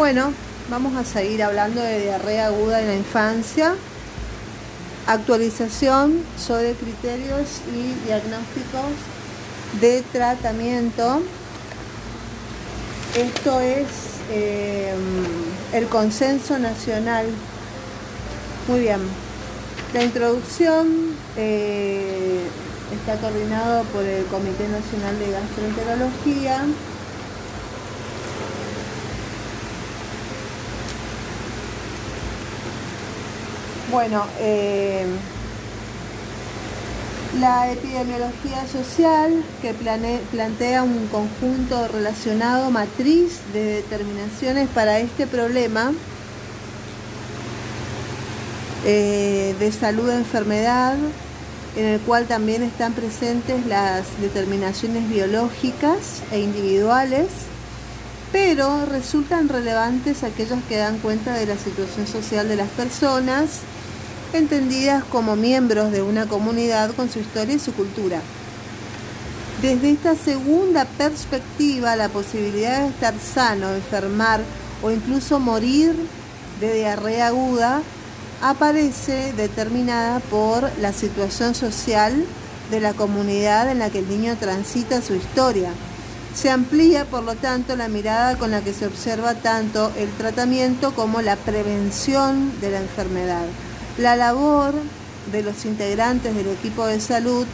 Bueno, vamos a seguir hablando de diarrea aguda en la infancia, actualización sobre criterios y diagnósticos de tratamiento. Esto es eh, el consenso nacional. Muy bien. La introducción eh, está coordinado por el Comité Nacional de Gastroenterología. Bueno, eh, la epidemiología social que plantea un conjunto relacionado matriz de determinaciones para este problema eh, de salud de enfermedad, en el cual también están presentes las determinaciones biológicas e individuales, pero resultan relevantes aquellas que dan cuenta de la situación social de las personas, entendidas como miembros de una comunidad con su historia y su cultura. Desde esta segunda perspectiva, la posibilidad de estar sano, enfermar o incluso morir de diarrea aguda aparece determinada por la situación social de la comunidad en la que el niño transita su historia. Se amplía, por lo tanto, la mirada con la que se observa tanto el tratamiento como la prevención de la enfermedad. La labor de los integrantes del equipo de salud,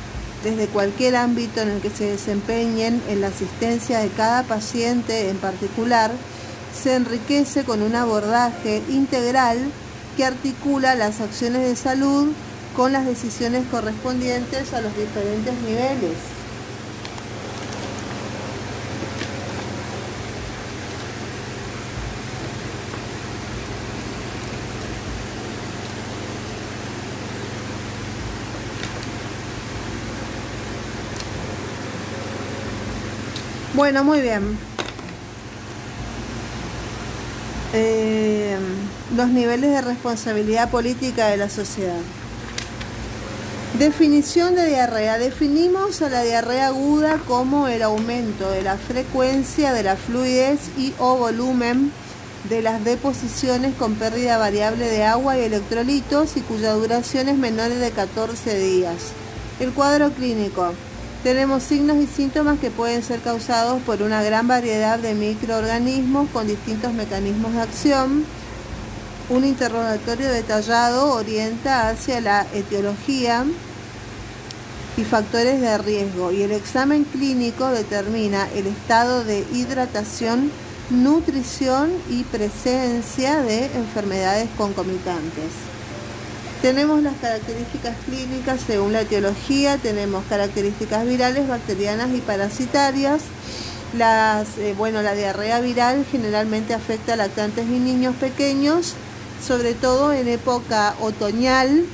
desde cualquier ámbito en el que se desempeñen en la asistencia de cada paciente en particular, se enriquece con un abordaje integral que articula las acciones de salud con las decisiones correspondientes a los diferentes niveles. Bueno, muy bien. Eh, los niveles de responsabilidad política de la sociedad. Definición de diarrea. Definimos a la diarrea aguda como el aumento de la frecuencia de la fluidez y o volumen de las deposiciones con pérdida variable de agua y electrolitos y cuya duración es menor de 14 días. El cuadro clínico. Tenemos signos y síntomas que pueden ser causados por una gran variedad de microorganismos con distintos mecanismos de acción. Un interrogatorio detallado orienta hacia la etiología y factores de riesgo y el examen clínico determina el estado de hidratación, nutrición y presencia de enfermedades concomitantes. Tenemos las características clínicas según la etiología, tenemos características virales, bacterianas y parasitarias. Las, eh, bueno, la diarrea viral generalmente afecta a lactantes y niños pequeños, sobre todo en época otoñal,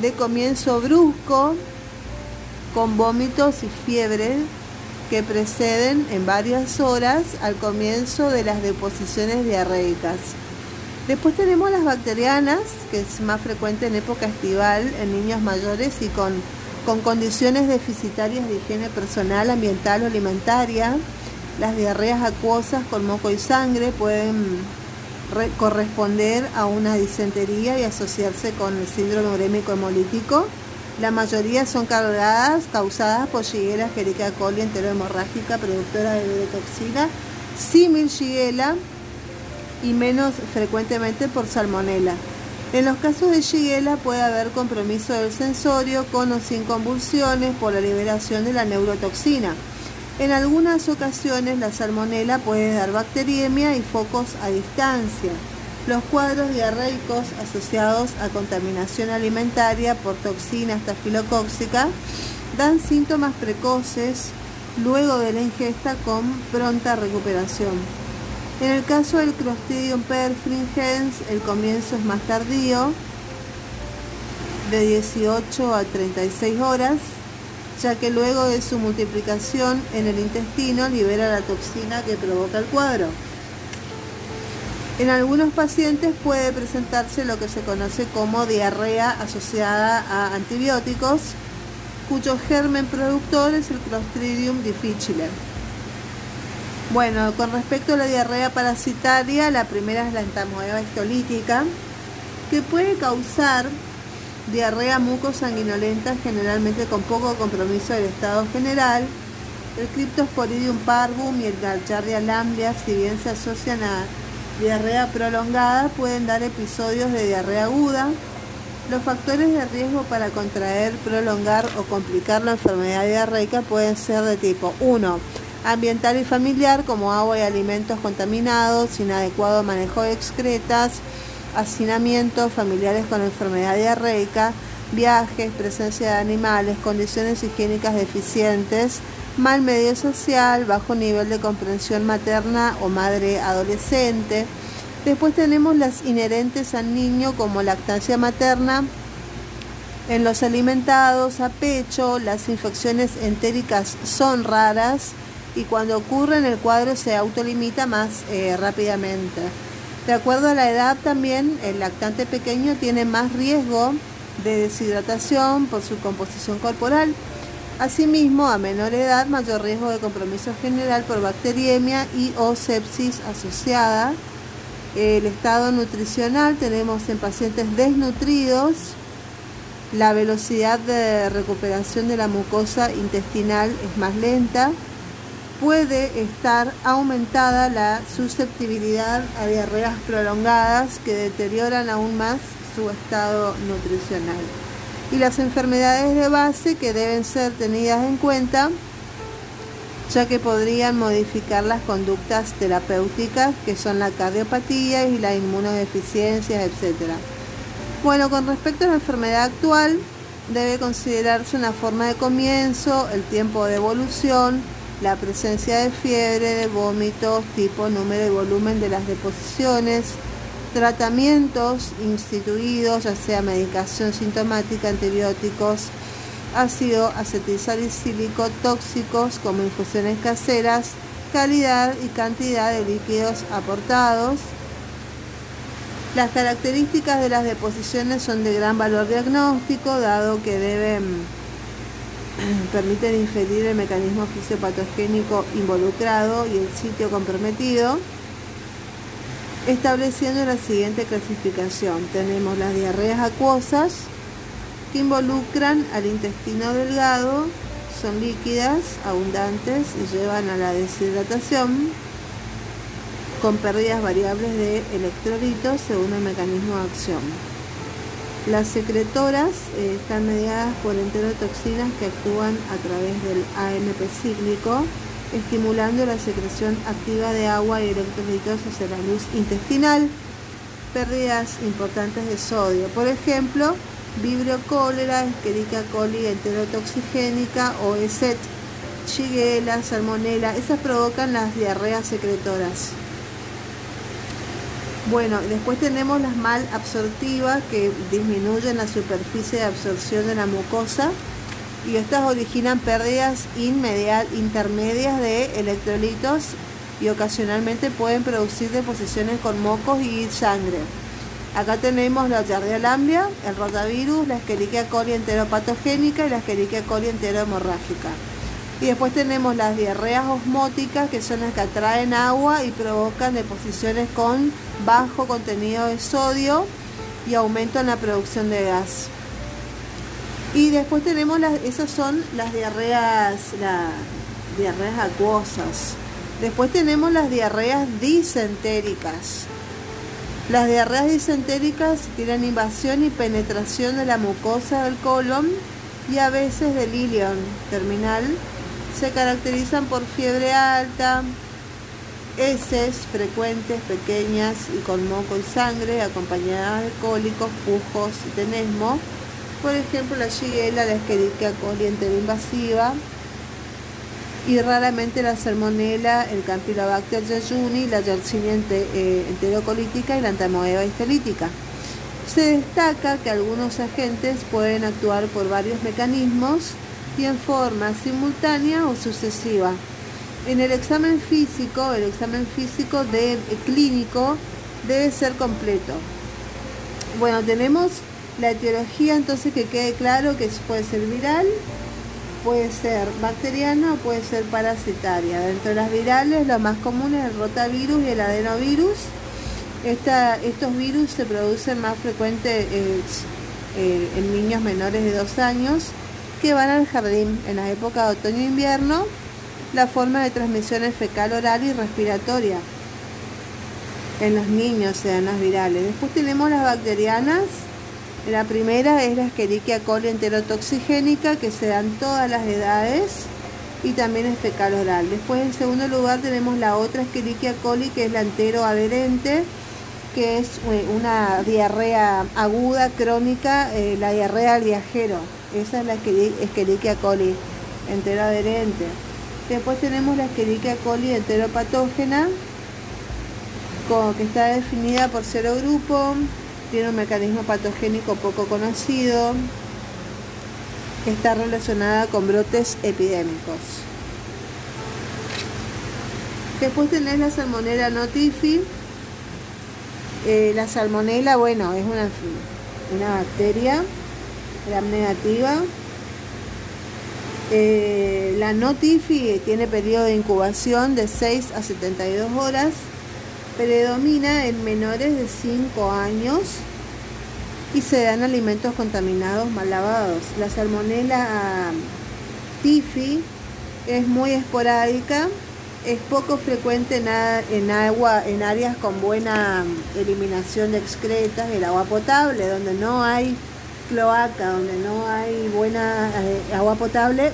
de comienzo brusco, con vómitos y fiebre que preceden en varias horas al comienzo de las deposiciones diarreicas. Después tenemos las bacterianas, que es más frecuente en época estival en niños mayores y con, con condiciones deficitarias de higiene personal, ambiental o alimentaria. Las diarreas acuosas con moco y sangre pueden corresponder a una disentería y asociarse con el síndrome urémico hemolítico. La mayoría son cargadas, causadas por Shigella Escherichia coli enterohemorrágica, productora de toxina, símil Shigella y menos frecuentemente por salmonela. En los casos de Shigella puede haber compromiso del sensorio con o sin convulsiones por la liberación de la neurotoxina. En algunas ocasiones la salmonela puede dar bacteriemia y focos a distancia. Los cuadros diarreicos asociados a contaminación alimentaria por toxina estafilocóxica dan síntomas precoces luego de la ingesta con pronta recuperación. En el caso del Clostridium perfringens, el comienzo es más tardío, de 18 a 36 horas, ya que luego de su multiplicación en el intestino libera la toxina que provoca el cuadro. En algunos pacientes puede presentarse lo que se conoce como diarrea asociada a antibióticos, cuyo germen productor es el Clostridium difficile. Bueno, con respecto a la diarrea parasitaria, la primera es la entamoeba histolítica, que puede causar diarrea mucosanguinolenta, generalmente con poco compromiso del estado general. El Cryptosporidium parvum y el Garchardia lamblia, si bien se asocian a diarrea prolongada, pueden dar episodios de diarrea aguda. Los factores de riesgo para contraer, prolongar o complicar la enfermedad diarreica pueden ser de tipo 1 ambiental y familiar como agua y alimentos contaminados, inadecuado manejo de excretas, hacinamientos familiares con enfermedad diarreica, viajes, presencia de animales, condiciones higiénicas deficientes, mal medio social, bajo nivel de comprensión materna o madre adolescente. Después tenemos las inherentes al niño como lactancia materna, en los alimentados a pecho, las infecciones entéricas son raras, y cuando ocurre en el cuadro se autolimita más eh, rápidamente. De acuerdo a la edad también, el lactante pequeño tiene más riesgo de deshidratación por su composición corporal. Asimismo, a menor edad, mayor riesgo de compromiso general por bacteriemia y o sepsis asociada. El estado nutricional tenemos en pacientes desnutridos. La velocidad de recuperación de la mucosa intestinal es más lenta puede estar aumentada la susceptibilidad a diarreas prolongadas que deterioran aún más su estado nutricional. Y las enfermedades de base que deben ser tenidas en cuenta, ya que podrían modificar las conductas terapéuticas, que son la cardiopatía y la inmunodeficiencia, etc. Bueno, con respecto a la enfermedad actual, debe considerarse una forma de comienzo, el tiempo de evolución, la presencia de fiebre, de vómitos, tipo, número y volumen de las deposiciones, tratamientos instituidos, ya sea medicación sintomática, antibióticos, ácido acetilsalicílico, tóxicos como infusiones caseras, calidad y cantidad de líquidos aportados. Las características de las deposiciones son de gran valor diagnóstico, dado que deben permiten inferir el mecanismo fisiopatogénico involucrado y el sitio comprometido, estableciendo la siguiente clasificación. Tenemos las diarreas acuosas que involucran al intestino delgado, son líquidas, abundantes y llevan a la deshidratación con pérdidas variables de electrolitos según el mecanismo de acción. Las secretoras eh, están mediadas por enterotoxinas que actúan a través del AMP cíclico, estimulando la secreción activa de agua y electrolitos hacia la luz intestinal. Pérdidas importantes de sodio, por ejemplo, vibrio cólera, Escherichia coli enterotoxigénica o ESET, Shigella, Salmonella, esas provocan las diarreas secretoras. Bueno, después tenemos las mal absortivas que disminuyen la superficie de absorción de la mucosa y estas originan pérdidas intermedias de electrolitos y ocasionalmente pueden producir deposiciones con mocos y sangre. Acá tenemos la Giardia lamblia, el rotavirus, la Escherichia coli enteropatogénica y la Escherichia coli enterohemorrágica. Y después tenemos las diarreas osmóticas, que son las que atraen agua y provocan deposiciones con bajo contenido de sodio y aumento en la producción de gas. Y después tenemos las, esas son las diarreas, las diarreas acuosas. Después tenemos las diarreas disentéricas. Las diarreas disentéricas tienen invasión y penetración de la mucosa del colon y a veces del ilion terminal se caracterizan por fiebre alta, heces frecuentes, pequeñas y con moco y sangre, acompañadas de cólicos, pujos y tenesmo. Por ejemplo, la shigella, la Escherichia coli invasiva y raramente la salmonella, el Campylobacter jejuni, la Yersinia eh, enterocolítica y la Entamoeba histolítica. Se destaca que algunos agentes pueden actuar por varios mecanismos y en forma simultánea o sucesiva. En el examen físico, el examen físico eh, clínico debe ser completo. Bueno, tenemos la etiología, entonces que quede claro que puede ser viral, puede ser bacteriana o puede ser parasitaria. Dentro de las virales, lo más común es el rotavirus y el adenovirus. estos virus se producen más frecuentes eh, eh, en niños menores de 2 años que van al jardín en la época de otoño e invierno. La forma de transmisión es fecal, oral y respiratoria. En los niños se dan las virales. Después tenemos las bacterianas la primera es la Escherichia coli enterotoxigénica, que se dan todas las edades y también es fecal oral. Después, en segundo lugar, tenemos la otra Escherichia coli, que es la enteroadherente, que es eh, una diarrea aguda, crónica, eh, la diarrea al viajero. Esa es la Escherichia coli enteroadherente. Después tenemos la Escherichia coli enteropatógena, que está definida por cero grupo, tiene un mecanismo patogénico poco conocido, está relacionada con brotes epidémicos. Después tenés la salmonella notifi. Eh, la salmonella, bueno, es una, una bacteria gram negativa. Eh, la notifi tiene periodo de incubación de 6 a 72 horas predomina en menores de 5 años y se dan alimentos contaminados mal lavados. La salmonella tifi es muy esporádica, es poco frecuente en, agua, en áreas con buena eliminación de excretas, el agua potable, donde no hay cloaca, donde no hay buena eh, agua potable,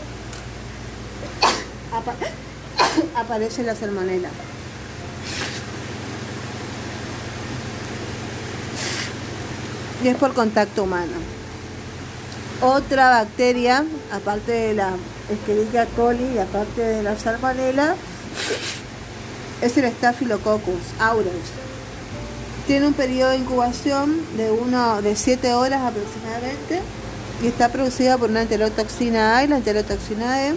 aparece la salmonella. y es por contacto humano. Otra bacteria, aparte de la Escherichia coli y aparte de la salmonella, es el Staphylococcus aureus. Tiene un periodo de incubación de, uno, de 7 horas aproximadamente y está producida por una enterotoxina A y la enterotoxina E.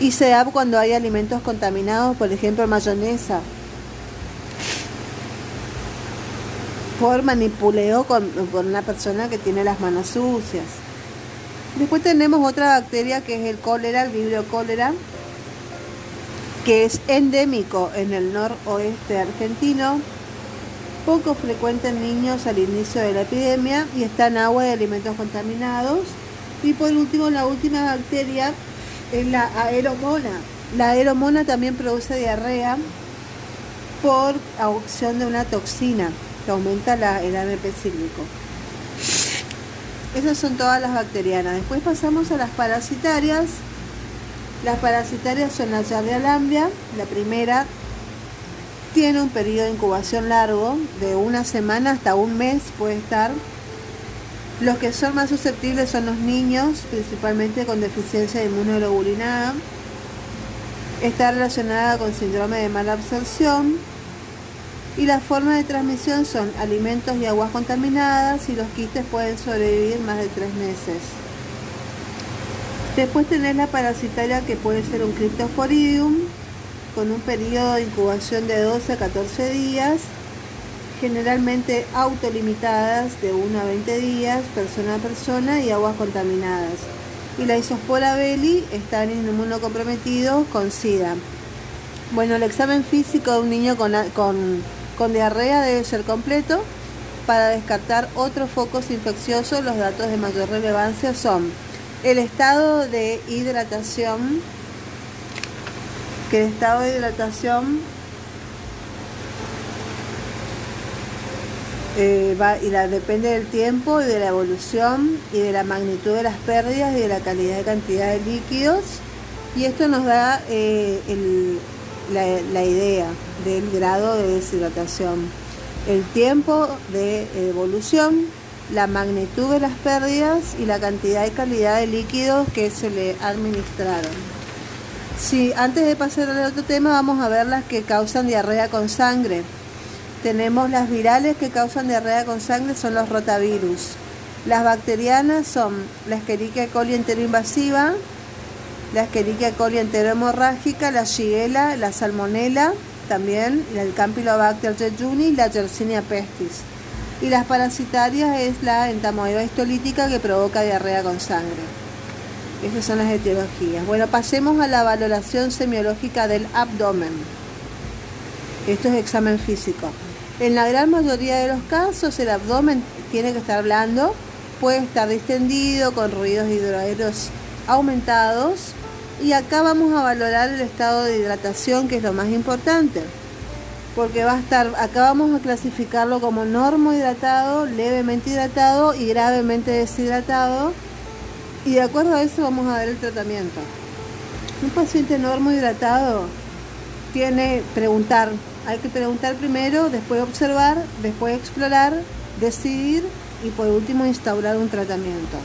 Y se da cuando hay alimentos contaminados, por ejemplo mayonesa, por manipuleo con, por una persona que tiene las manos sucias. Después tenemos otra bacteria que es el cólera, el vibrio cólera, que es endémico en el noroeste argentino, poco frecuente en niños al inicio de la epidemia y está en agua y alimentos contaminados. Y por último, la última bacteria es la aeromona. La aeromona también produce diarrea por acción de una toxina aumenta el AMP cíclico. Esas son todas las bacterianas. Después pasamos a las parasitarias. Las parasitarias son la Yardia lambria. La primera tiene un periodo de incubación largo, de una semana hasta un mes puede estar. Los que son más susceptibles son los niños, principalmente con deficiencia de inmunoglobulinada. Está relacionada con síndrome de mala absorción, y las formas de transmisión son alimentos y aguas contaminadas y los quistes pueden sobrevivir más de tres meses. Después tenés la parasitaria que puede ser un Cryptosporidium con un periodo de incubación de 12 a 14 días, generalmente autolimitadas de 1 a 20 días, persona a persona y aguas contaminadas. Y la isospora belli están inmunocomprometidos con SIDA. Bueno, el examen físico de un niño con, con con diarrea debe ser completo. Para descartar otros focos infecciosos, los datos de mayor relevancia son el estado de hidratación, que el estado de hidratación eh, va, y la, depende del tiempo y de la evolución y de la magnitud de las pérdidas y de la calidad y cantidad de líquidos. Y esto nos da eh, el, la, idea del grado de deshidratación, el tiempo de evolución, la magnitud de las pérdidas y la cantidad y calidad de líquidos que se le administraron. Si antes de pasar al otro tema vamos a ver las que causan diarrea con sangre. Tenemos las virales que causan diarrea con sangre son los rotavirus. Las bacterianas son la Escherichia coli enteroinvasiva, la Escherichia coli enterohemorrágica, la Shigella, la Salmonella, también el Campylobacter jejuni y la Yersinia pestis. Y las parasitarias es la entamoeba histolítica que provoca diarrea con sangre. Esas son las etiologías. Bueno, pasemos a la valoración semiológica del abdomen. Esto es examen físico. En la gran mayoría de los casos el abdomen tiene que estar blando, puede estar distendido con ruidos hidroaéreos aumentados y acá vamos a valorar el estado de hidratación que es lo más importante porque va a estar, acá vamos a clasificarlo como normo hidratado, levemente hidratado y gravemente deshidratado y de acuerdo a eso vamos a ver el tratamiento. Un paciente normo hidratado tiene preguntar, hay que preguntar primero, después observar, después explorar, decidir y por último instaurar un tratamiento.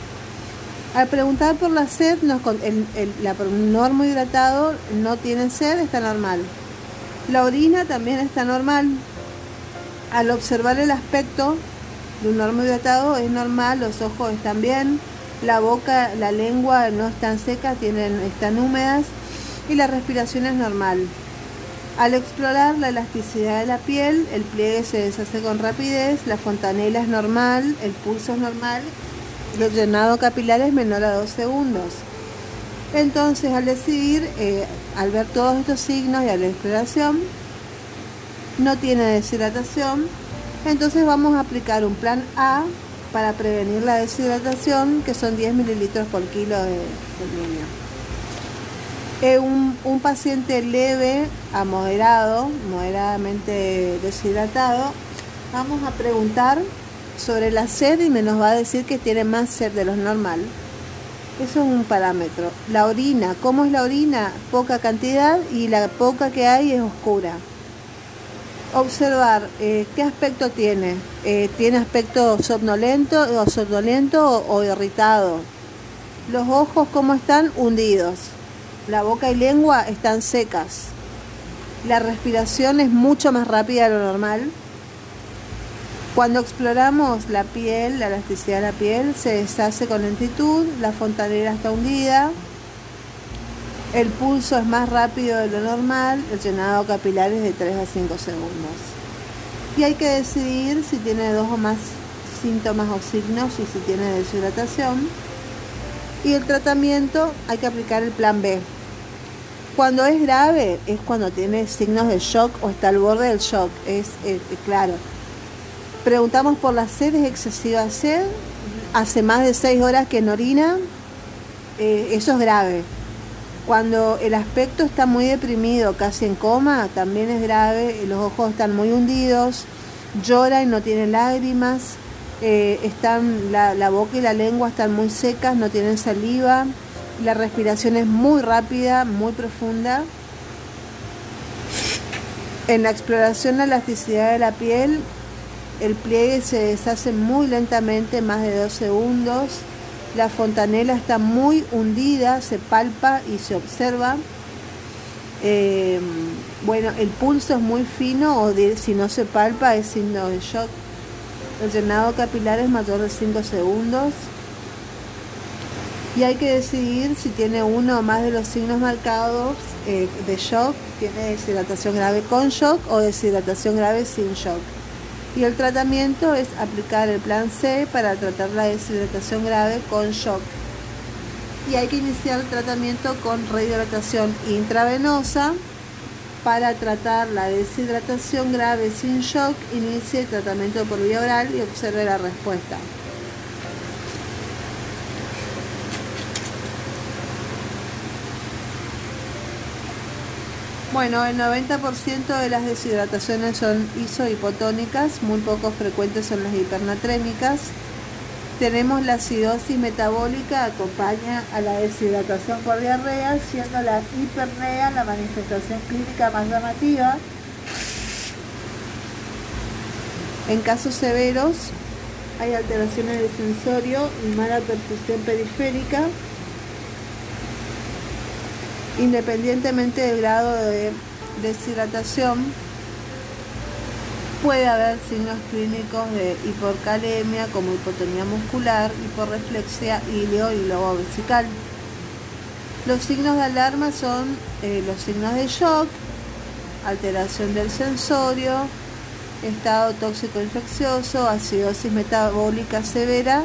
Al preguntar por la sed, el, el normo hidratado no tiene sed, está normal. La orina también está normal. Al observar el aspecto de un normo hidratado es normal, los ojos están bien, la boca, la lengua no están secas, tienen, están húmedas y la respiración es normal. Al explorar la elasticidad de la piel, el pliegue se deshace con rapidez, la fontanela es normal, el pulso es normal, el llenado capilar es menor a 2 segundos. Entonces, al decidir, eh, al ver todos estos signos y a la exploración, no tiene deshidratación, entonces vamos a aplicar un plan A para prevenir la deshidratación, que son 10 mililitros por kilo de, niño. Eh, un, un, paciente leve a moderado, moderadamente deshidratado, vamos a preguntar sobre la sed y me nos va a decir que tiene más sed de lo normal. Eso es un parámetro. La orina, ¿cómo es la orina? Poca cantidad y la poca que hay es oscura. Observar eh, qué aspecto tiene. Eh, ¿Tiene aspecto somnolento o somnolento o, irritado? Los ojos, ¿cómo están? Hundidos. La boca y lengua están secas. La respiración es mucho más rápida de lo normal cuando exploramos la piel, la elasticidad de la piel se deshace con lentitud, la fontanera está hundida, el pulso es más rápido de lo normal, el llenado capilar es de 3 a 5 segundos. Y hay que decidir si tiene dos o más síntomas o signos y si tiene deshidratación. Y el tratamiento hay que aplicar el plan B. Cuando es grave es cuando tiene signos de shock o está al borde del shock, es claro Preguntamos por la sed, es excesiva sed, hace más de seis horas que no orina, eh, eso es grave. Cuando el aspecto está muy deprimido, casi en coma, también es grave, los ojos están muy hundidos, llora y no tiene lágrimas, eh, están, la, la boca y la lengua están muy secas, no tienen saliva, la respiración es muy rápida, muy profunda. En la exploración la elasticidad de la piel el pliegue se deshace muy lentamente, más de dos segundos. La fontanela está muy hundida, se palpa y se observa. Eh, bueno, el pulso es muy fino o si no se palpa es signo de shock. El llenado capilar es mayor de 5 segundos. Y hay que decidir si tiene uno o más de los signos marcados eh, de shock, tiene deshidratación grave con shock o deshidratación grave sin shock y el tratamiento es aplicar el plan C para tratar la deshidratación grave con shock. Y hay que iniciar el tratamiento con rehidratación intravenosa. Para tratar la deshidratación grave sin shock, inicie el tratamiento por vía oral y observe la respuesta. Bueno, el 90% de las deshidrataciones son isohipotónicas, muy poco frecuentes son las hipernatrémicas. Tenemos la acidosis metabólica, acompaña a la deshidratación por diarrea, siendo la hipernea la manifestación clínica más llamativa. En casos severos hay alteraciones del sensorio y mala perfusión periférica independientemente del grado de deshidratación, puede haber signos clínicos de hiporcalemia como hipotonía muscular, hiporreflexia, ilio y lobo vesical. Los signos de alarma son eh, los signos de shock, alteración del sensorio, estado tóxico infeccioso, acidosis metabólica severa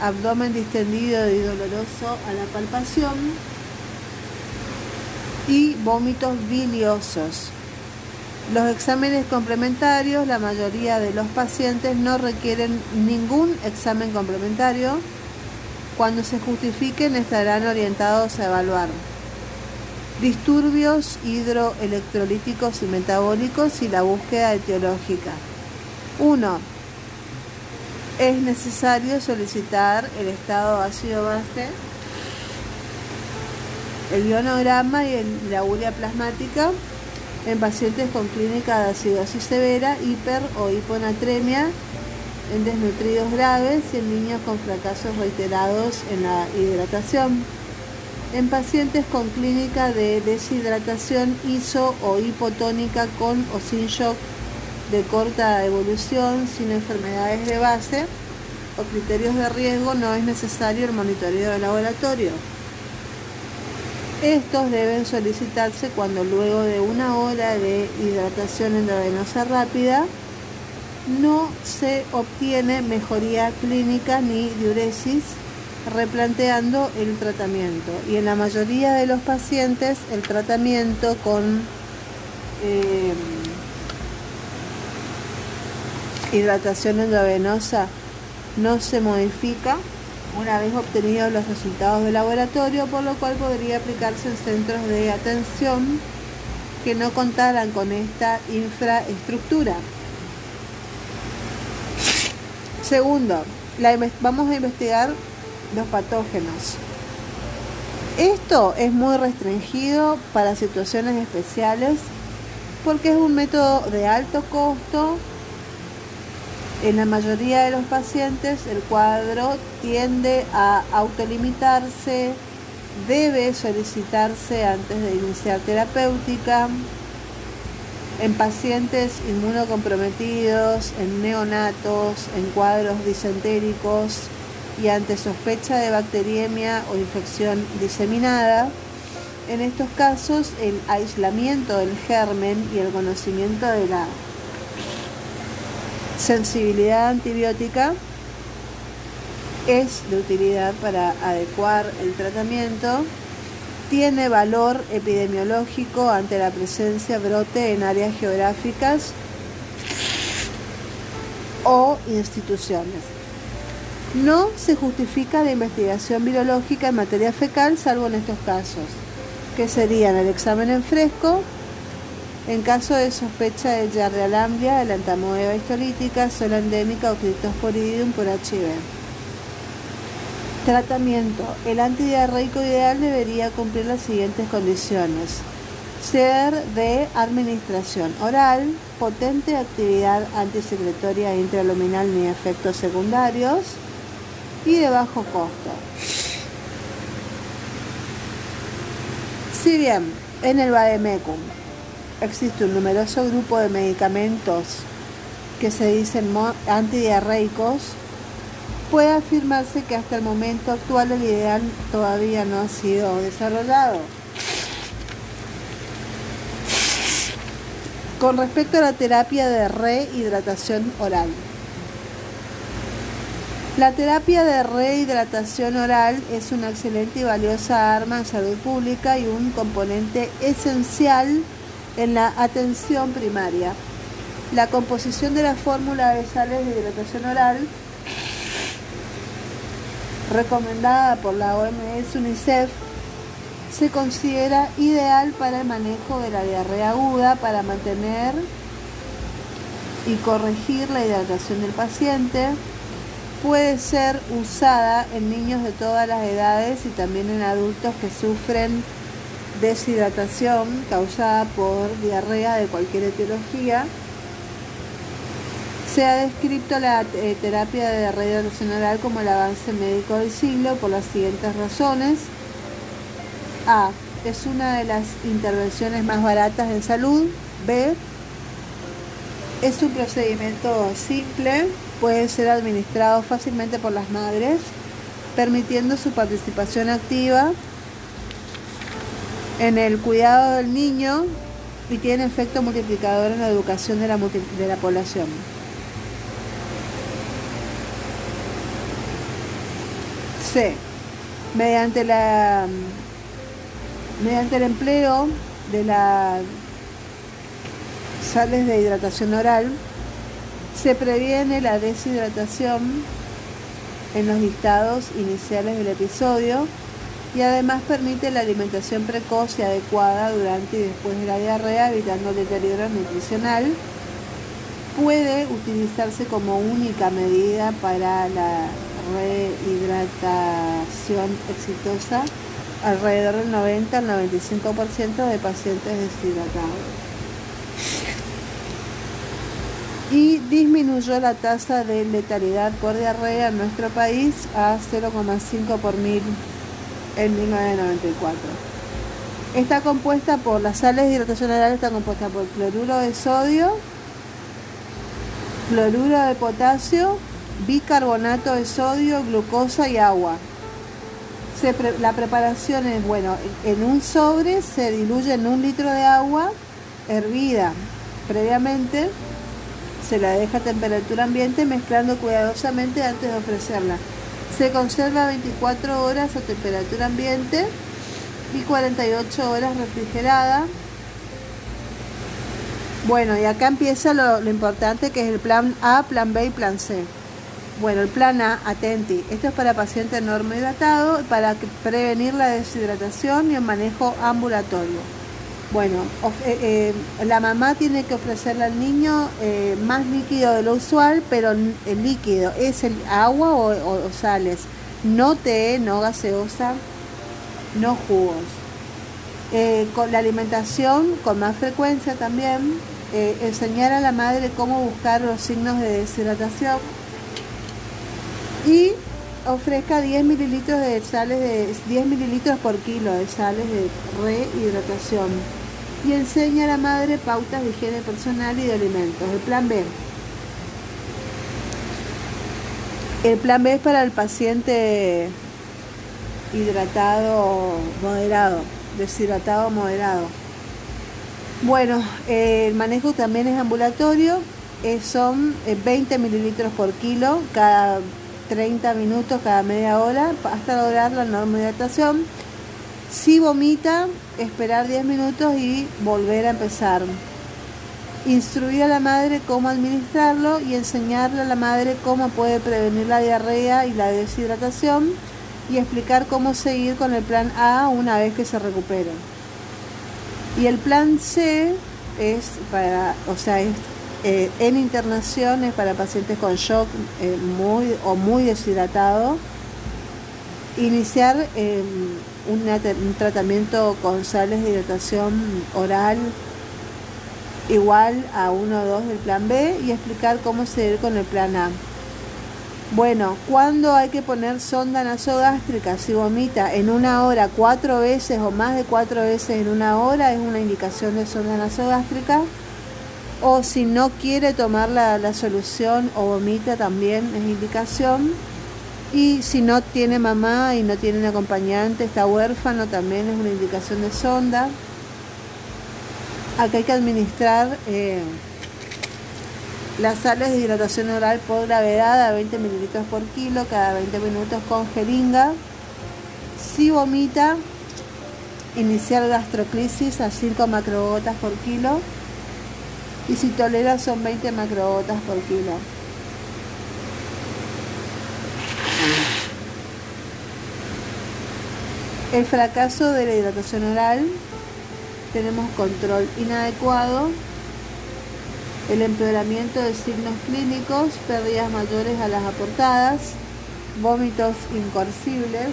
abdomen distendido y doloroso a la palpación y vómitos biliosos. Los exámenes complementarios, la mayoría de los pacientes no requieren ningún examen complementario. Cuando se justifiquen estarán orientados a evaluar disturbios hidroelectrolíticos y metabólicos y la búsqueda etiológica. 1. Es necesario solicitar el estado ácido base, el ionograma y la urea plasmática en pacientes con clínica de acidosis severa, hiper o hiponatremia, en desnutridos graves y en niños con fracasos reiterados en la hidratación. En pacientes con clínica de deshidratación iso o hipotónica con o sin shock de corta evolución, sin enfermedades de base o criterios de riesgo, no es necesario el monitoreo de laboratorio. Estos deben solicitarse cuando luego de una hora de hidratación endovenosa rápida no se obtiene mejoría clínica ni diuresis, replanteando el tratamiento. Y en la mayoría de los pacientes el tratamiento con eh, hidratación endovenosa no se modifica una vez obtenidos los resultados del laboratorio, por lo cual podría aplicarse en centros de atención que no contaran con esta infraestructura. Segundo, vamos a investigar los patógenos. Esto es muy restringido para situaciones especiales porque es un método de alto costo en la mayoría de los pacientes el cuadro tiende a autolimitarse, debe solicitarse antes de iniciar terapéutica. En pacientes inmunocomprometidos, en neonatos, en cuadros disentéricos y ante sospecha de bacteriemia o infección diseminada. En estos casos, el aislamiento del germen y el conocimiento de la sensibilidad antibiótica es de utilidad para adecuar el tratamiento, tiene valor epidemiológico ante la presencia brote en áreas geográficas o instituciones. No se justifica la investigación virológica en materia fecal salvo en estos casos, que serían el examen en fresco, en caso de sospecha de diarrea lamblia, la entamoeba histolítica, sola endémica o criptosporidum por HIV. Tratamiento. El antidiarreico ideal debería cumplir las siguientes condiciones. Ser de administración oral, potente actividad antisecretoria intraluminal ni efectos secundarios y de bajo costo. Si bien en el Bademecum existe un numeroso grupo de medicamentos que se dicen antidiarreicos, puede afirmarse que hasta el momento actual el ideal todavía no ha sido desarrollado. Con respecto a la terapia de rehidratación oral. La terapia de rehidratación oral es una excelente y valiosa arma en salud pública y un componente esencial en la atención primaria. La composición de la fórmula de sales de hidratación oral recomendada por la OMS UNICEF se considera ideal para el manejo de la diarrea aguda, para mantener y corregir la hidratación del paciente. Puede ser usada en niños de todas las edades y también en adultos que sufren deshidratación causada por diarrea de cualquier etiología. Se ha descrito la eh, terapia de rehidratación oral como el avance médico del siglo por las siguientes razones. A. Es una de las intervenciones más baratas en salud. B. Es un procedimiento simple, puede ser administrado fácilmente por las madres, permitiendo su participación activa en el cuidado del niño y tiene efecto multiplicador en la educación de la, de la población. C. Mediante la mediante el empleo de las sales de hidratación oral se previene la deshidratación en los listados iniciales del episodio y además permite la alimentación precoz y adecuada durante y después de la diarrea, evitando deterioro nutricional. Puede utilizarse como única medida para la rehidratación exitosa alrededor del 90 al 95% de pacientes deshidratados. Y disminuyó la tasa de letalidad por diarrea en nuestro país a 0,5 por mil en 1994. Está compuesta por las sales de hidratación oral, está compuesta por cloruro de sodio, cloruro de potasio, bicarbonato de sodio, glucosa y agua. la preparación es, bueno, en un sobre se diluye en un litro de agua hervida previamente, se la deja a temperatura ambiente mezclando cuidadosamente antes de ofrecerla. Se conserva 24 horas a temperatura ambiente y 48 horas refrigerada. Bueno, y acá empieza lo, importante que es el plan A, plan B y plan C. Bueno, el plan A, atenti. Esto es para paciente enorme hidratado, para prevenir la deshidratación y el manejo ambulatorio. Bueno, eh, eh, la mamá tiene que ofrecerle al niño eh, más líquido de lo usual, pero el líquido es el agua o, sales, no té, no gaseosa, no jugos. con la alimentación con más frecuencia también, enseñar a la madre cómo buscar los signos de deshidratación y ofrezca 10 mililitros de sales de 10 mililitros por kilo de sales de rehidratación y enseña a la madre pautas de higiene personal y de alimentos. El plan B. El plan B es para el paciente hidratado moderado, deshidratado moderado. Bueno, el manejo también es ambulatorio, son 20 eh, mililitros por kilo cada 30 minutos cada media hora hasta lograr la hidratación Si vomita, esperar 10 minutos y volver a empezar. Instruir a la madre cómo administrarlo y enseñarle a la madre cómo puede prevenir la diarrea y la deshidratación y explicar cómo seguir con el plan A una vez que se recupere. Y el plan C es para, o sea, es eh, en internaciones para pacientes con shock eh, muy o muy deshidratado, iniciar em, un tratamiento con sales de hidratación oral igual a 1 o 2 del plan B y explicar cómo seguir con el plan A. Bueno, cuando hay que poner sonda nasogástrica? Si vomita en una hora cuatro veces o más de cuatro veces en una hora, es una indicación de sonda nasogástrica o si no quiere tomar la, solución o vomita también es indicación. Y si no tiene mamá y no tiene un acompañante, está huérfano, también es una indicación de sonda. Acá hay que administrar eh, las sales de hidratación oral por gravedad a 20 mililitros por kilo cada 20 minutos con jeringa. Si vomita, iniciar gastroclisis a 5 macrogotas por kilo y si tolera son 20 macrogotas por kilo. El fracaso de la hidratación oral, tenemos control inadecuado, el empeoramiento de signos clínicos, pérdidas mayores a las aportadas, vómitos incorcibles,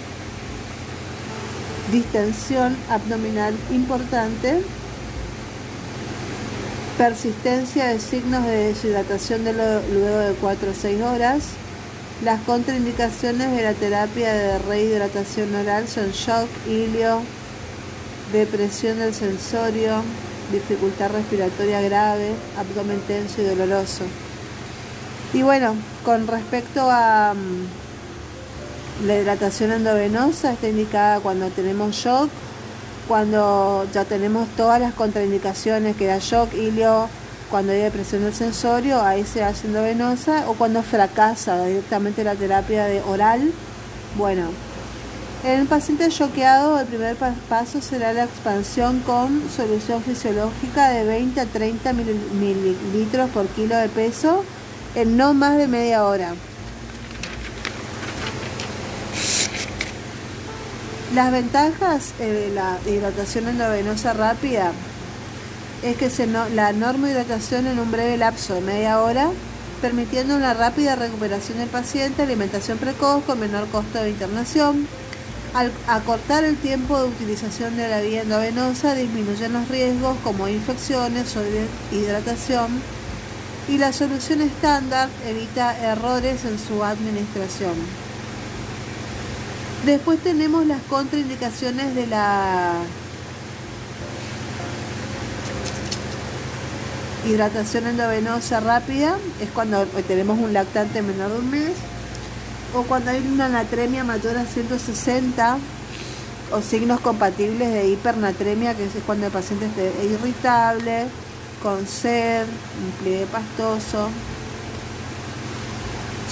distensión abdominal importante, persistencia de signos de deshidratación de luego de 4 o 6 horas. Las contraindicaciones de la terapia de rehidratación oral son shock, ilio, depresión del sensorio, dificultad respiratoria grave, abdomen tenso y doloroso. Y bueno, con respecto a mm, la hidratación endovenosa, está indicada cuando tenemos shock cuando ya tenemos todas las contraindicaciones, que da shock, ilio, cuando hay depresión del sensorio, ahí se hace endovenosa, o cuando fracasa directamente la terapia de oral, bueno, En el paciente choqueado, el primer paso será la expansión con solución fisiológica de 20 a 30 mililitros por kilo de peso en no más de media hora. Las ventajas eh, de la hidratación endovenosa rápida es que la norma hidratación en un breve lapso de media hora, permitiendo una rápida recuperación del paciente, alimentación precoz con menor costo de internación. Al acortar el tiempo de utilización de la vía endovenosa, disminuyen los riesgos como infecciones o hidratación y la solución estándar evita errores en su administración. Después tenemos las contraindicaciones de la hidratación endovenosa rápida, es cuando tenemos un lactante menor de un mes, o cuando hay una natremia mayor a 160 o signos compatibles de hipernatremia, que es cuando el paciente esté irritable, con sed, un pliegue pastoso,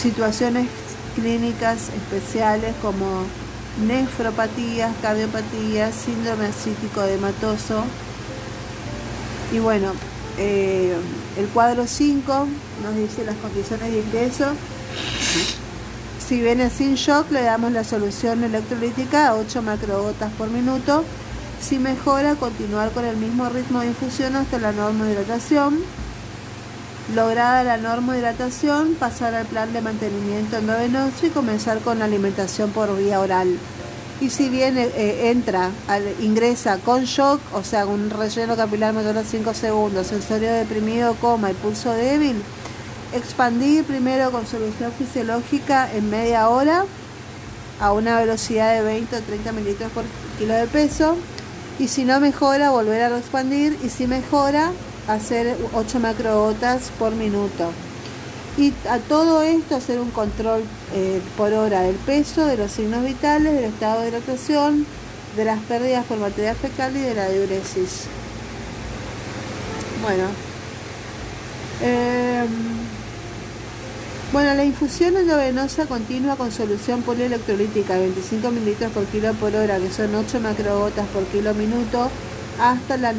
situaciones clínicas especiales como nefropatías, cardiopatías, síndrome acítico hematoso. Y bueno, eh, el cuadro 5 nos dice las condiciones de ingreso. Si viene sin shock, le damos la solución electrolítica a 8 macrogotas por minuto si mejora, continuar con el mismo ritmo de infusión hasta la norma de hidratación. Lograda la norma de hidratación, pasar al plan de mantenimiento endovenoso y comenzar con la alimentación por vía oral. Y si bien eh, entra, ingresa con shock, o sea, un relleno capilar mayor a 5 segundos, sensorio deprimido, coma y pulso débil, expandir primero con solución fisiológica en media hora a una velocidad de 20 o 30 mililitros por kilo de peso y si no mejora volver a expandir y si mejora hacer 8 macrogotas por minuto y a todo esto hacer un control eh, por hora del peso, de los signos vitales, del estado de hidratación, de las pérdidas por materia fecal y de la diuresis. Bueno, eh, bueno, la infusión endovenosa continua con solución polielectrolítica 25 mililitros por kilo por hora, que son 8 macrogotas por kilo minuto, hasta la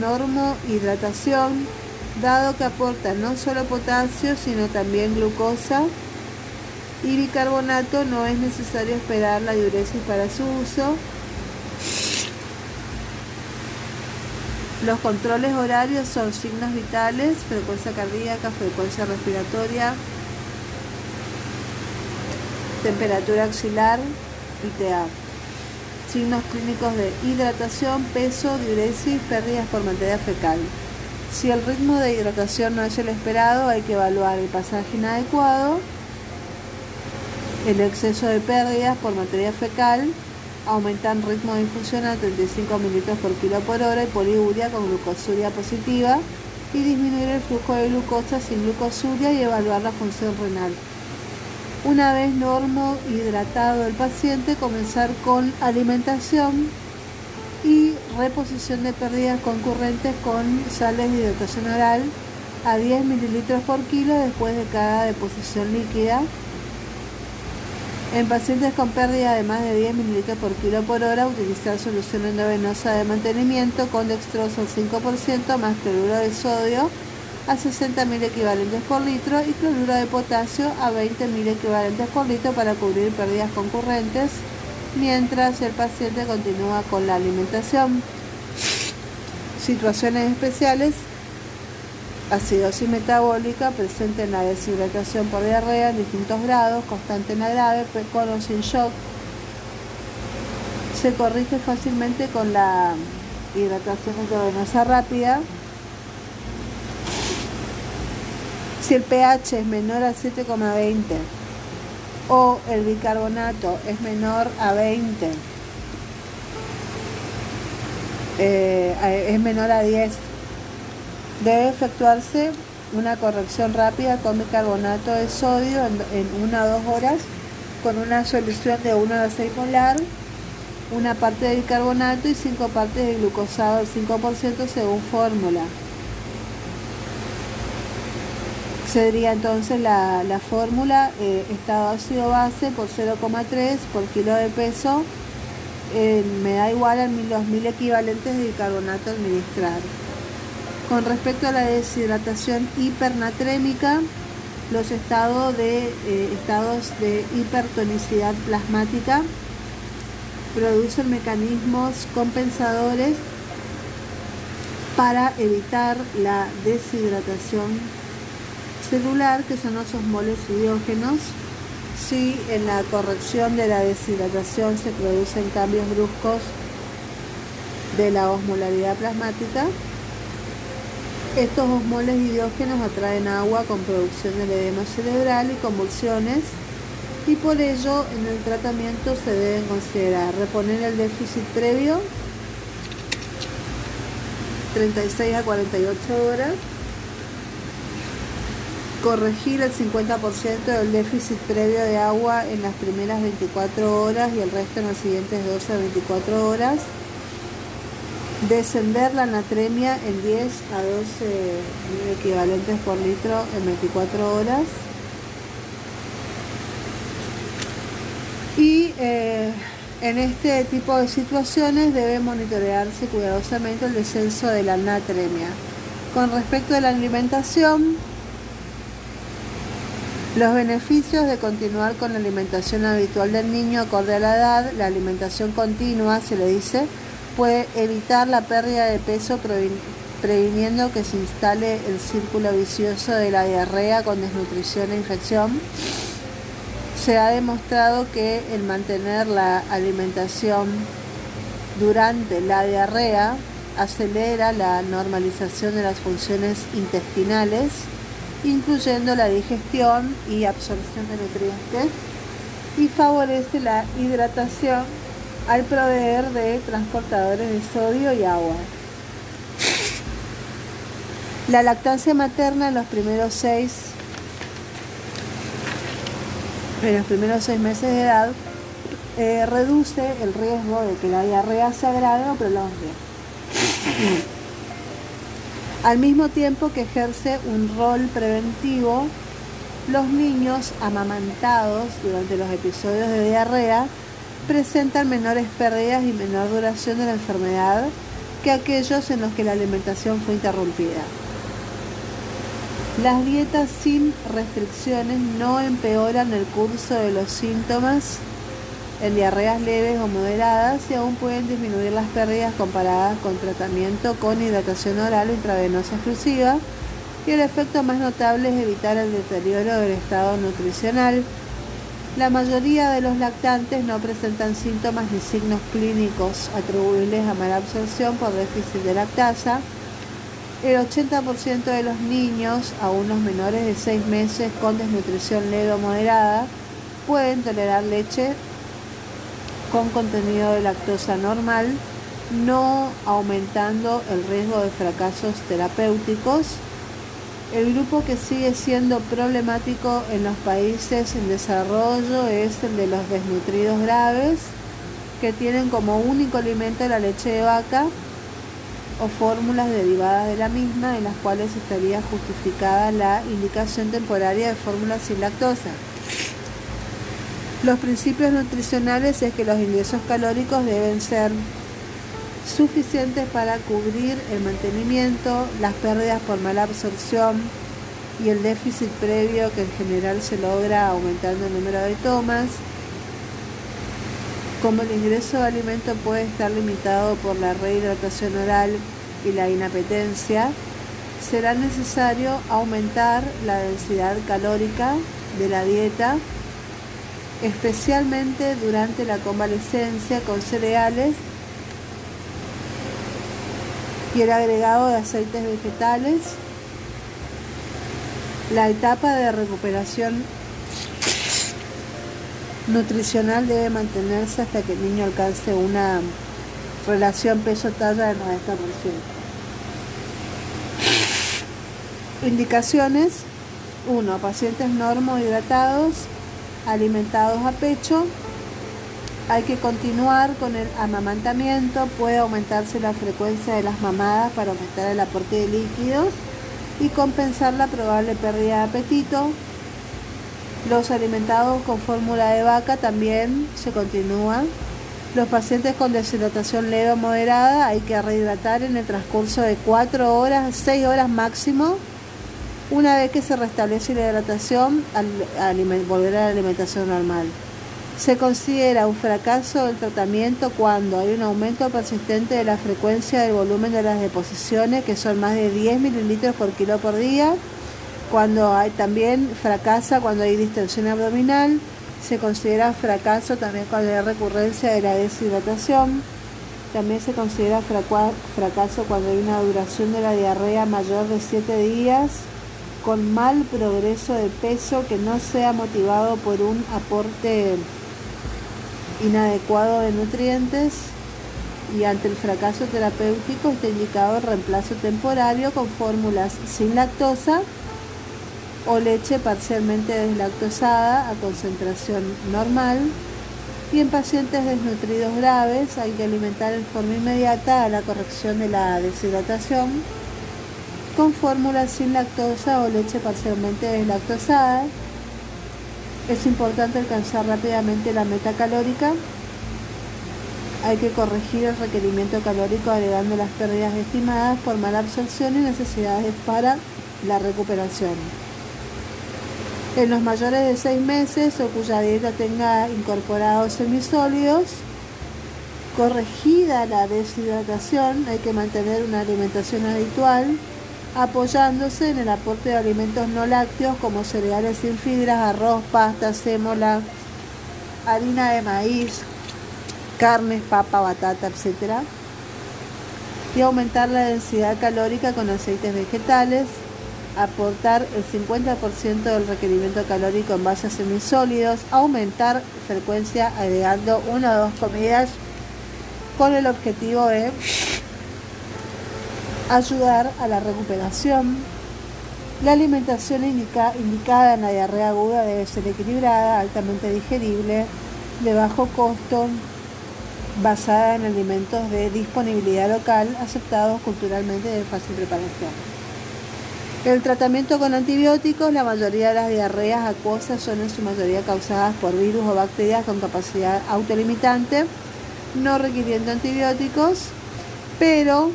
hidratación, dado que aporta no solo potasio, sino también glucosa y bicarbonato, no es necesario esperar la diuresis para su uso. Los controles horarios son signos vitales, frecuencia cardíaca, frecuencia respiratoria, temperatura axilar y TA. Signos clínicos de hidratación, peso, diuresis, pérdidas por materia fecal. Si el ritmo de hidratación no es el esperado, hay que evaluar el pasaje inadecuado, el exceso de pérdidas por materia fecal, aumentar el ritmo de infusión a 35 mililitros por kilo por hora y poliuria con glucosuria positiva y disminuir el flujo de glucosa sin glucosuria y evaluar la función renal. Una vez normo hidratado el paciente, comenzar con alimentación y reposición de pérdidas concurrentes con sales de hidratación oral a 10 mililitros por kilo después de cada deposición líquida. En pacientes con pérdida de más de 10 mililitros por kilo por hora, utilizar solución endovenosa de mantenimiento con dextrosa al 5% más cloruro de sodio a 60.000 equivalentes por litro y cloruro de potasio a 20.000 equivalentes por litro para cubrir pérdidas concurrentes mientras el paciente continúa con la alimentación. Situaciones especiales, acidosis metabólica presente en la deshidratación por diarrea en distintos grados, constante en la grave, con o sin shock. Se corrige fácilmente con la hidratación endovenosa rápida Si el pH es menor a 7,20 o el bicarbonato es menor a 20, eh, es menor a 10, debe efectuarse una corrección rápida con bicarbonato de sodio en, en una o dos horas con una solución de 1 a 6 molar, una parte de bicarbonato y 5 partes de glucosado al 5% según fórmula. Sería entonces la, fórmula eh, estado ácido base por 0,3 por kilo de peso me da igual a los mil equivalentes de bicarbonato administrar. Con respecto a la deshidratación hipernatrémica, los estados de, eh, estados de hipertonicidad plasmática producen mecanismos compensadores para evitar la deshidratación celular, que son los osmoles idiógenos. Si en la corrección de la deshidratación se producen cambios bruscos de la osmolaridad plasmática, estos osmoles idiógenos atraen agua con producción de edema cerebral y convulsiones y por ello en el tratamiento se deben considerar reponer el déficit previo 36 a 48 horas, corregir el 50% del déficit previo de agua en las primeras 24 horas y el resto en las siguientes 12 a 24 horas, descender la natremia en 10 a 12 equivalentes por litro en 24 horas y eh, en este tipo de situaciones debe monitorearse cuidadosamente el descenso de la natremia. Con respecto a la alimentación, los beneficios de continuar con la alimentación habitual del niño acorde a la edad, la alimentación continua, se le dice, puede evitar la pérdida de peso previniendo que se instale el círculo vicioso de la diarrea con desnutrición e infección. Se ha demostrado que el mantener la alimentación durante la diarrea acelera la normalización de las funciones intestinales, incluyendo la digestión y absorción de nutrientes, y favorece la hidratación al proveer de transportadores de sodio y agua. La lactancia materna en los primeros seis en los primeros seis meses de edad eh, reduce el riesgo de que la diarrea se agrave o prolongue. Al mismo tiempo que ejerce un rol preventivo, los niños amamantados durante los episodios de diarrea presentan menores pérdidas y menor duración de la enfermedad que aquellos en los que la alimentación fue interrumpida. Las dietas sin restricciones no empeoran el curso de los síntomas en diarreas leves o moderadas y aún pueden disminuir las pérdidas comparadas con tratamiento con hidratación oral intravenosa exclusiva y el efecto más notable es evitar el deterioro del estado nutricional. La mayoría de los lactantes no presentan síntomas ni signos clínicos atribuibles a mala absorción por déficit de lactasa el 80% de los niños, aún los menores de 6 meses con desnutrición leve o moderada, pueden tolerar leche con contenido de lactosa normal, no aumentando el riesgo de fracasos terapéuticos. El grupo que sigue siendo problemático en los países en desarrollo es el de los desnutridos graves, que tienen como único alimento la leche de vaca o fórmulas derivadas de la misma en las cuales estaría justificada la indicación temporaria de fórmulas sin lactosa. Los principios nutricionales es que los ingresos calóricos deben ser suficientes para cubrir el mantenimiento, las pérdidas por mala absorción y el déficit previo que en general se logra aumentando el número de tomas. Como el ingreso de alimento puede estar limitado por la rehidratación oral y la inapetencia, será necesario aumentar la densidad calórica de la dieta, especialmente durante la convalecencia con cereales y el agregado de aceites vegetales. La etapa de recuperación nutricional debe mantenerse hasta que el niño alcance una relación peso-talla del 90%. Indicaciones 1. Pacientes normohidratados, alimentados a pecho. Hay que continuar con el amamantamiento. Puede aumentarse la frecuencia de las mamadas para aumentar el aporte de líquidos y compensar la probable pérdida de apetito. Los alimentados con fórmula de vaca también se continúan Los pacientes con deshidratación leve o moderada hay que rehidratar en el transcurso de 4 horas, 6 horas máximo. Una vez que se restablece la hidratación, volver a la alimentación normal. Se considera un fracaso el tratamiento cuando hay un aumento persistente de la frecuencia del volumen de las deposiciones, que son más de 10 mililitros por kilo por día. Cuando hay también fracasa cuando hay distensión abdominal. Se considera fracaso también cuando hay recurrencia de la deshidratación. También se considera fracaso cuando hay una duración de la diarrea mayor de 7 días con mal progreso de peso que no sea motivado por un aporte inadecuado de nutrientes y ante el fracaso terapéutico está indicado reemplazo temporario con fórmulas sin lactosa o leche parcialmente deslactosada a concentración normal. Y en pacientes desnutridos graves hay que alimentar en forma inmediata a la corrección de la deshidratación con fórmulas sin lactosa o leche parcialmente deslactosada es importante alcanzar rápidamente la meta calórica. Hay que corregir el requerimiento calórico agregando las pérdidas estimadas por mala absorción y necesidades para la recuperación. En los mayores de 6 meses o cuya dieta tenga incorporados semisólidos, corregida la deshidratación, hay que mantener una alimentación habitual apoyándose en el aporte de alimentos no lácteos como cereales sin fibras, arroz, pasta, sémola, harina de maíz, carnes, papa, batata, etc. Y aumentar la densidad calórica con aceites vegetales, aportar el 50% del requerimiento calórico en base a semisólidos, aumentar frecuencia agregando una o dos comidas con el objetivo de ayudar a la recuperación. La alimentación indicada en la diarrea aguda debe ser equilibrada, altamente digerible, de bajo costo, basada en alimentos de disponibilidad local, aceptados culturalmente de fácil preparación. El tratamiento con antibióticos, la mayoría de las diarreas acuosas son en su mayoría causadas por virus o bacterias con capacidad autolimitante, no requiriendo antibióticos, pero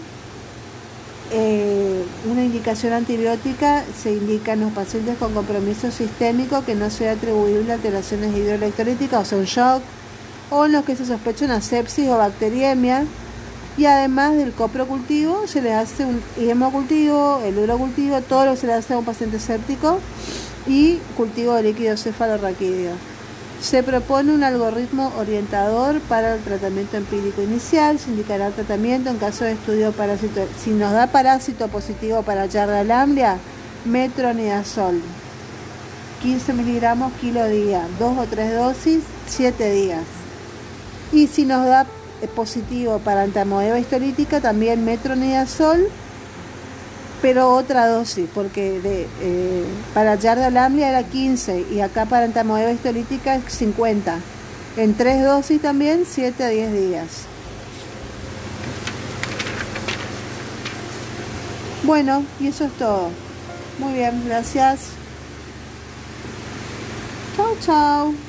eh, una indicación antibiótica se indica en los pacientes con compromiso sistémico que no sea atribuible a alteraciones hidroelectrolíticas o sea un shock, o en los que se sospecha una sepsis o bacteriemia. Y además del coprocultivo, se le hace un hemocultivo, el urocultivo, todo lo que se le hace a un paciente séptico y cultivo de líquido cefalorraquídeo. Se propone un algoritmo orientador para el tratamiento empírico inicial. Se indicará tratamiento en caso de estudio parásito. Si nos da parásito positivo para yarda lamblia, metronidazol. 15 miligramos kilo día, dos o tres dosis, 7 días. Y si nos da positivo para antamoeba histolítica, también metronidazol pero otra dosis, porque de, eh, para yarda lamblia era 15 y acá para entamoeba histolítica es 50. En tres dosis también, 7 a 10 días. Bueno, y eso es todo. Muy bien, gracias. Chao, chao.